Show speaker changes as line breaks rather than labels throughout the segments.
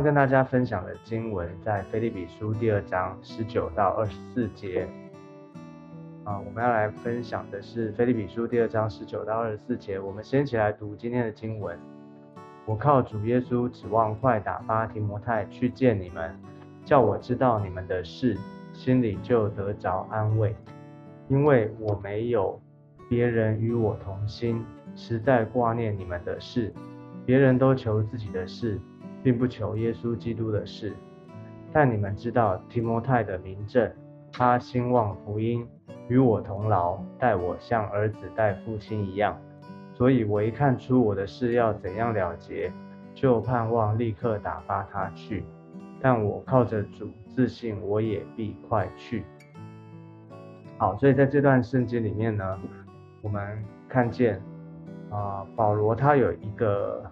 要跟大家分享的经文在腓立比书第二章十九到二十四节。啊，我们要来分享的是腓立比书第二章十九到二十四节。我们先起来读今天的经文。我靠主耶稣指望快打发提摩太去见你们，叫我知道你们的事，心里就得着安慰，因为我没有别人与我同心，实在挂念你们的事。别人都求自己的事，并不求耶稣基督的事。但你们知道提摩太的名证，他兴旺福音，与我同劳，待我像儿子待父亲一样。所以我一看出我的事要怎样了结，就盼望立刻打发他去。但我靠着主自信，我也必快去。好，所以在这段圣经里面呢，我们看见啊，保罗他有一个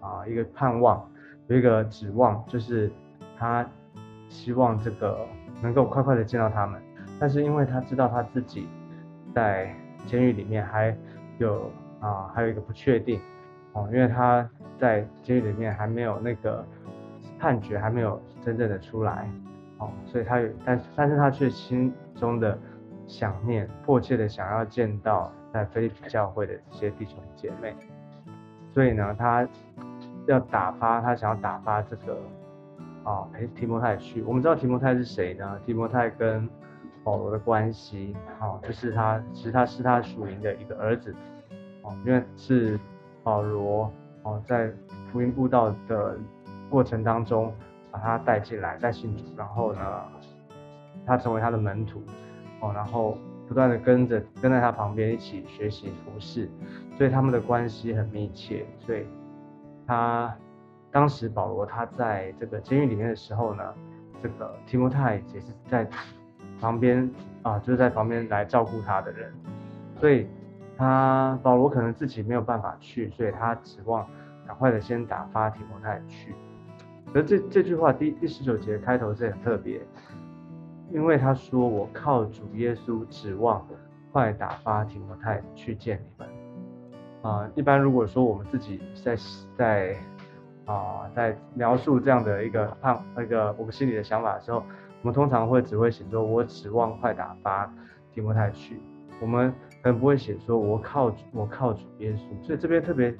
啊一个盼望，有一个指望，就是他希望这个能够快快的见到他们。但是因为他知道他自己在监狱里面还有。啊，还有一个不确定哦，因为他在监狱里面还没有那个判决还没有真正的出来哦，所以他有，但但是他却心中的想念，迫切的想要见到在菲利比教会的这些弟兄姐妹，所以呢，他要打发，他想要打发这个啊陪提摩太去。我们知道提摩太是谁呢？提摩太跟保罗的关系，好，就是他其实他是他属灵的一个儿子。哦因为是保罗哦，在福音布道的过程当中，把他带进来，带信主，然后呢，他成为他的门徒哦，然后不断的跟着跟在他旁边一起学习服侍，所以他们的关系很密切。所以他当时保罗他在这个监狱里面的时候呢，这个提摩太也是在旁边啊，就是在旁边来照顾他的人，所以。他保罗可能自己没有办法去，所以他指望赶快的先打发提摩太去。而这这句话第第十九节开头是很特别，因为他说我靠主耶稣指望快打发提摩太去见你们。啊，一般如果说我们自己在在啊在描述这样的一个判那个我们心里的想法的时候，我们通常会只会写说我指望快打发提摩太去。我们可能不会写说“我靠，我靠主耶稣”，所以这边特别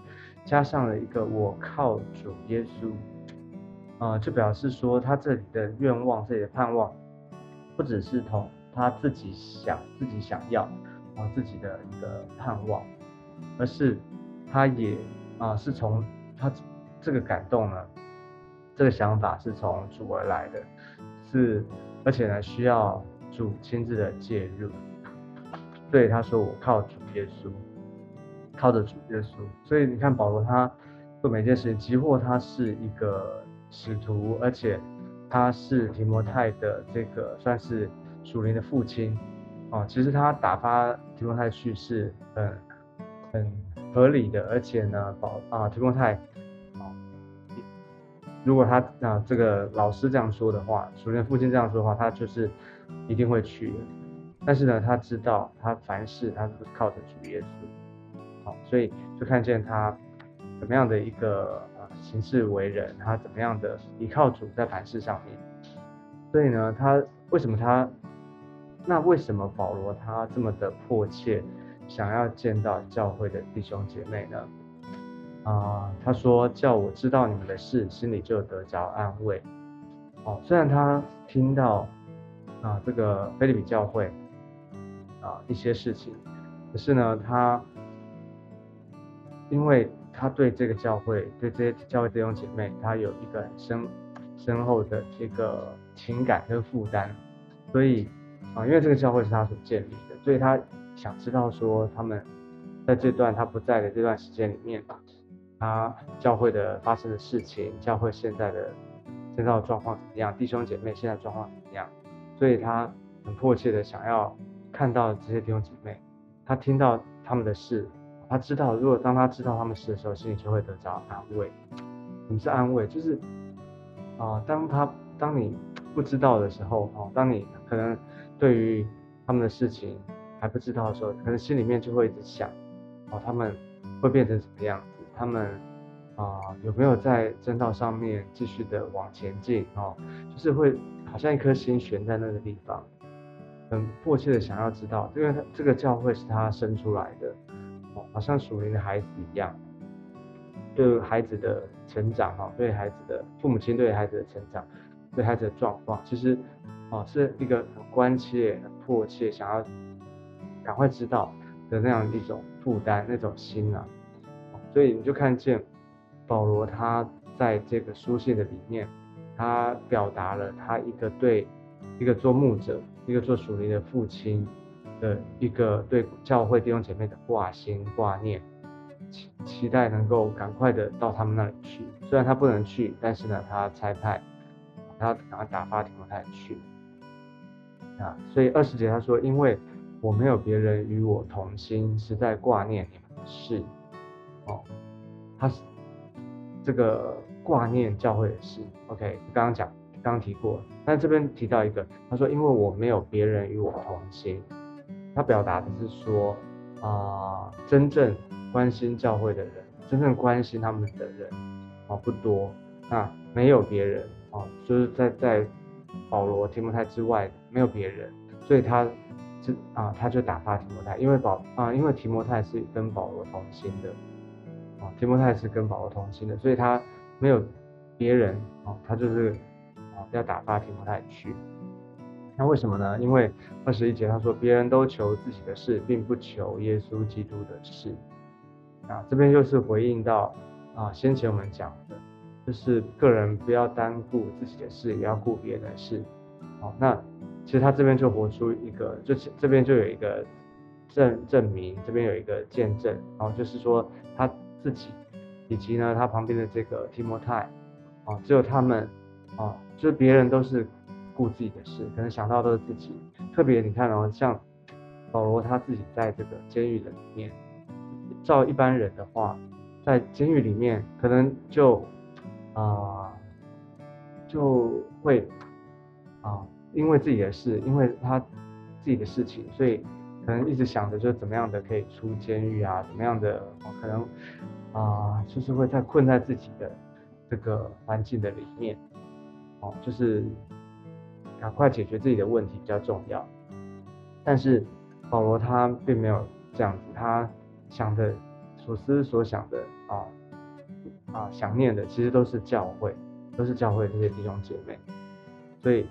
加上了一个“我靠主耶稣”，啊，就表示说他这里的愿望、这里的盼望，不只是同他自己想、自己想要啊自己的一个盼望，而是他也啊是从他这个感动呢，这个想法是从主而来的，是而且呢需要主亲自的介入。对他说：“我靠主耶稣，靠着主耶稣。”所以你看保罗他做每件事情，即或他是一个使徒，而且他是提摩太的这个算是属灵的父亲哦。其实他打发提摩太去是很很合理的，而且呢，保啊提摩太啊，如果他啊这个老师这样说的话，首先父亲这样说的话，他就是一定会去的。但是呢，他知道他凡事他是靠着主耶稣，好，所以就看见他怎么样的一个呃行事为人，他怎么样的依靠主在凡事上面。所以呢，他为什么他那为什么保罗他这么的迫切想要见到教会的弟兄姐妹呢？啊，他说叫我知道你们的事，心里就得着安慰。哦，虽然他听到啊这个菲利比教会。啊，一些事情，可是呢，他因为他对这个教会，对这些教会弟兄姐妹，他有一个很深深厚的一个情感跟负担，所以啊，因为这个教会是他所建立的，所以他想知道说，他们在这段他不在的这段时间里面，他教会的发生的事情，教会现在的现在的状况怎么样，弟兄姐妹现在状况怎么样，所以他很迫切的想要。看到这些弟兄姐妹，他听到他们的事，他知道，如果当他知道他们事的时候，心里就会得着安慰。什么是安慰？就是啊，当他当你不知道的时候，哦，当你可能对于他们的事情还不知道的时候，可能心里面就会一直想，哦，他们会变成什么样子？他们啊有没有在正道上面继续的往前进哦，就是会好像一颗心悬在那个地方，很迫切的想要知道，因为他这个教会是他生出来的，哦，好像属灵的孩子一样，对孩子的成长哈，对孩子的父母亲对孩子的成长，对孩子的状况，其实哦是一个很关切、很迫切想要赶快知道的那样一种负担、那种心啊。所以你就看见保罗他在这个书信的里面，他表达了他一个对一个做牧者、一个做属灵的父亲的一个对教会弟兄姐妹的挂心挂念，期期待能够赶快的到他们那里去。虽然他不能去，但是呢，他差派他赶快打发提摩太去啊。所以二十节他说：“因为我没有别人与我同心，是在挂念你们的事。”哦，他是这个挂念教会的事，OK，刚刚讲，刚刚提过，但这边提到一个，他说因为我没有别人与我同心，他表达的是说啊，真正关心教会的人，真正关心他们的人啊不多，那没有别人啊，就是在在保罗提摩太之外没有别人，所以他这啊他就打发提摩太，因为保啊因为提摩太是跟保罗同心的啊。提摩太是跟保罗同心的，所以他没有别人啊，他就是啊要打发提摩太去。那为什么呢？因为二十一节他说，别人都求自己的事，并不求耶稣基督的事。啊，这边就是回应到啊先前我们讲的，就是个人不要单顾自己的事，也要顾别人的事。好，那其实他这边就活出一个，就这边就有一个证证明，这边有一个见证，然后就是说他。自己，以及呢，他旁边的这个提摩太，啊，只有他们，啊，就是别人都是顾自己的事，可能想到都是自己。特别你看哦，像保罗他自己在这个监狱的里面，照一般人的话，在监狱里面可能就啊，就会啊，因为自己的事，因为他自己的事情，所以可能一直想着就怎么样的可以出监狱啊，怎么样的可能。啊，就是会在困在自己的这个环境的里面，哦，就是赶快解决自己的问题比较重要。但是保罗他并没有这样子，他想的、所思所想的啊啊，想念的其实都是教会，都是教会这些弟兄姐妹。所以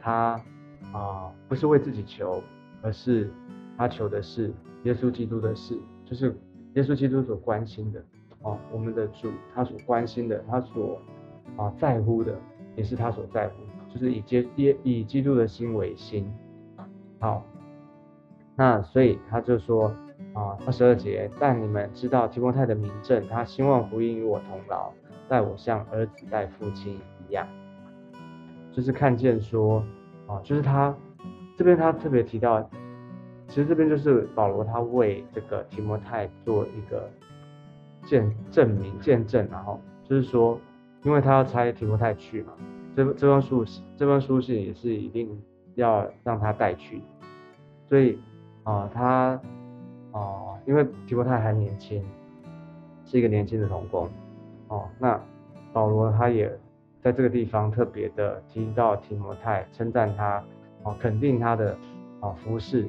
他啊，不是为自己求，而是他求的是耶稣基督的事，就是耶稣基督所关心的。啊，我们的主他所关心的，他所啊在乎的，也是他所在乎，就是以基耶以基督的心为心。好，那所以他就说啊二十二节，但你们知道提摩太的名证，他兴旺福音与我同劳，待我像儿子待父亲一样，就是看见说啊，就是他这边他特别提到，其实这边就是保罗他为这个提摩太做一个。见证明见证，然后就是说，因为他要差提摩太去嘛，这这封书信这封书信也是一定要让他带去，所以啊，他啊，因为提摩太还年轻，是一个年轻的童工，哦，那保罗他也在这个地方特别的提到提摩太，称赞他，哦，肯定他的啊服饰，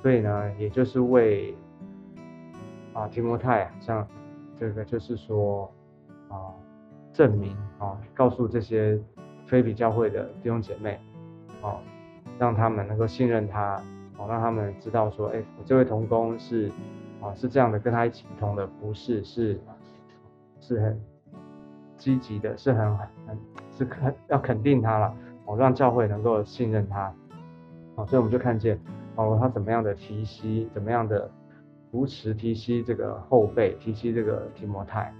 所以呢，也就是为啊提摩太像。这个就是说，啊，证明啊，告诉这些非比教会的弟兄姐妹，啊，让他们能够信任他，哦，让他们知道说，哎，我这位同工是，啊，是这样的，跟他一起同的，服饰是，是很积极的，是很很是肯要肯定他了，哦，让教会能够信任他，哦，所以我们就看见，哦，他怎么样的提息，怎么样的。扶持提西这个后辈，提西这个提摩太，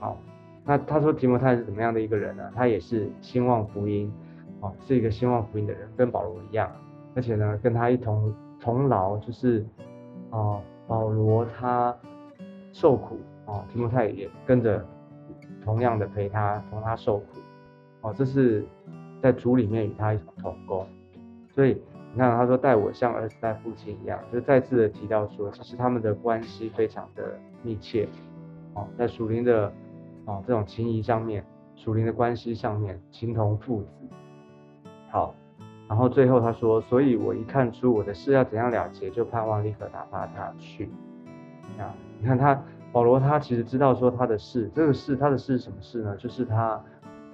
好，那他说提摩太是怎么样的一个人呢？他也是兴旺福音，哦，是一个兴旺福音的人，跟保罗一样，而且呢，跟他一同同劳，就是啊，保罗他受苦，哦，提摩太也跟着同样的陪他，同他受苦，哦，这是在主里面与他一同同工，所以。你看，他说待我像儿子待父亲一样，就再次的提到说，其实他们的关系非常的密切，哦，在属灵的哦这种情谊上面、属灵的关系上面，情同父子。好，然后最后他说，所以我一看出我的事要怎样了结，就盼望立刻打发他去。啊，你看他保罗他其实知道说他的事，这个事他的事是什么事呢？就是他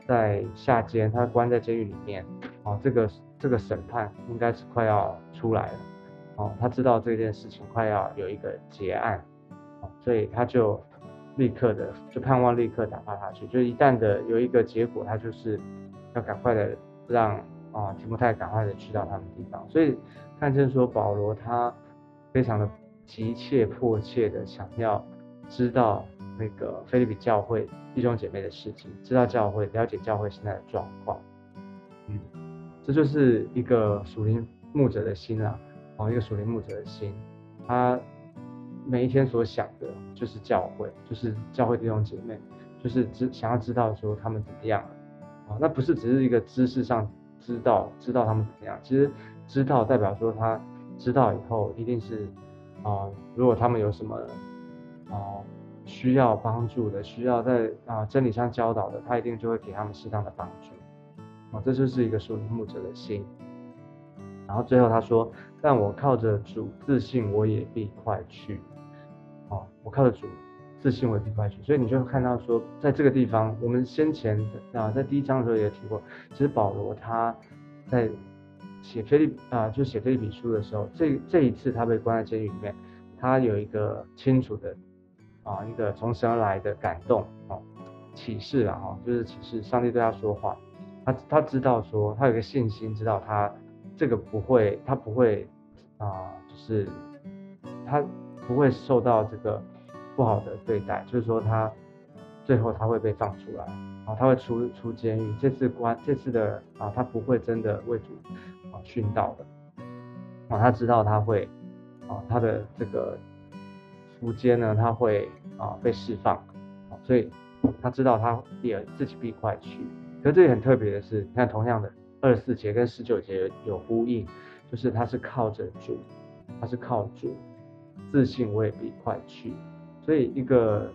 在下监，他关在监狱里面，哦，这个这个审判应该是快要出来了，哦，他知道这件事情快要有一个结案，哦，所以他就立刻的就盼望立刻打发他去，就一旦的有一个结果，他就是要赶快的让啊提摩太赶快的去到他们地方，所以看见说保罗他非常的。急切迫切的想要知道那个菲律宾教会弟兄姐妹的事情，知道教会，了解教会现在的状况。嗯，这就是一个属灵牧者的心啊，哦，一个属灵牧者的心，他每一天所想的就是教会，就是教会弟兄姐妹，就是知想要知道说他们怎么样啊，那不是只是一个知识上知道知道他们怎么样，其实知道代表说他知道以后一定是。啊，如果他们有什么哦需要帮助的，需要在啊真理上教导的，他一定就会给他们适当的帮助。啊，这就是一个属灵牧者的心。然后最后他说：“但我靠着主自信，我也必快去。”哦，我靠着主自信，我也必快去。所以你就看到说，在这个地方，我们先前啊在第一章的时候也提过，其实保罗他在。写菲利啊，就写菲利比书的时候，这这一次他被关在监狱里面，他有一个清楚的啊，一个从神而来的感动啊，启示了哈，就是启示上帝对他说话，他他知道说他有个信心，知道他这个不会，他不会啊，就是他不会受到这个不好的对待，就是说他最后他会被放出来啊，他会出出监狱，这次关这次的啊，他不会真的为主啊。殉道的啊，他知道他会啊，他的这个福间呢，他会啊被释放，所以他知道他也自己必快去。可是这里很特别的是，你看同样的二十四节跟十九节有呼应，就是他是靠着主，他是靠主自信我也必快去。所以一个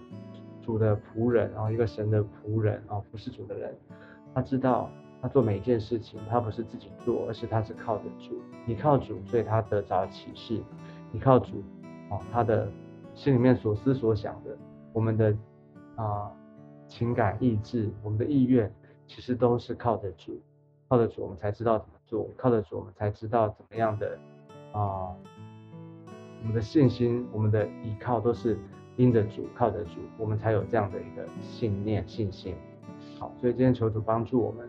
主的仆人，然后一个神的仆人啊，不是主的人，他知道。他做每一件事情，他不是自己做，而是他是靠着主。你靠主，所以他得着启示。你靠主，哦，他的心里面所思所想的，我们的啊情感意志，我们的意愿，其实都是靠得住。靠得住，我们才知道怎么做；靠得住，我们才知道怎么样的啊，我们的信心，我们的依靠都是因着主，靠得住，我们才有这样的一个信念、信心。好，所以今天求主帮助我们。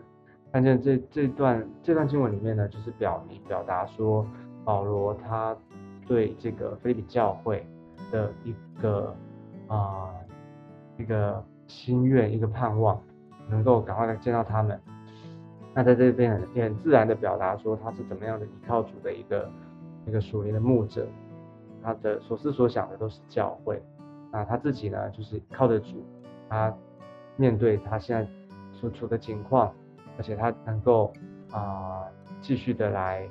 看见这这段这段经文里面呢，就是表明表达说，保罗他对这个菲利比教会的一个啊一个心愿，一个盼望，能够赶快的见到他们。那在这边很很自然的表达说，他是怎么样的依靠主的一个一个属灵的牧者，他的所思所想的都是教会。那他自己呢，就是靠着主，他面对他现在所处的情况。而且他能够啊继续的来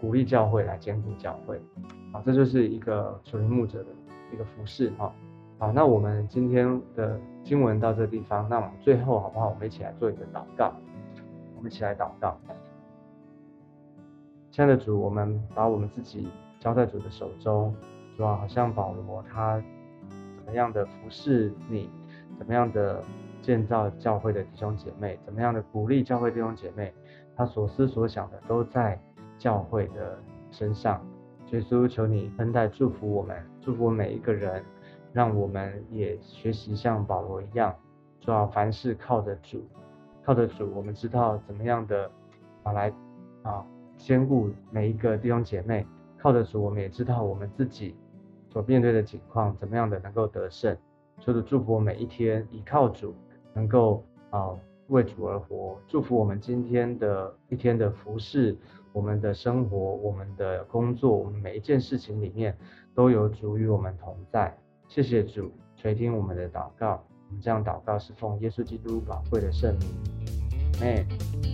鼓励教会，来兼顾教会，啊，这就是一个属灵牧者的一个服饰哈。好，那我们今天的经文到这个地方，那我们最后好不好？我们一起来做一个祷告，我们一起来祷告。亲爱的主，我们把我们自己交在主的手中，主啊，好像保罗他怎么样的服侍你，怎么样的。建造教会的弟兄姐妹，怎么样的鼓励教会弟兄姐妹，他所思所想的都在教会的身上。耶稣，求你恩待祝福我们，祝福每一个人，让我们也学习像保罗一样，做好凡事靠着主，靠着主，我们知道怎么样的啊来啊兼顾每一个弟兄姐妹，靠着主，我们也知道我们自己所面对的情况怎么样的能够得胜。求主祝福我每一天，依靠主。能够啊为主而活，祝福我们今天的一天的服饰，我们的生活，我们的工作，我们每一件事情里面都有主与我们同在。谢谢主垂听我们的祷告，我们这样祷告是奉耶稣基督宝贵的圣名，阿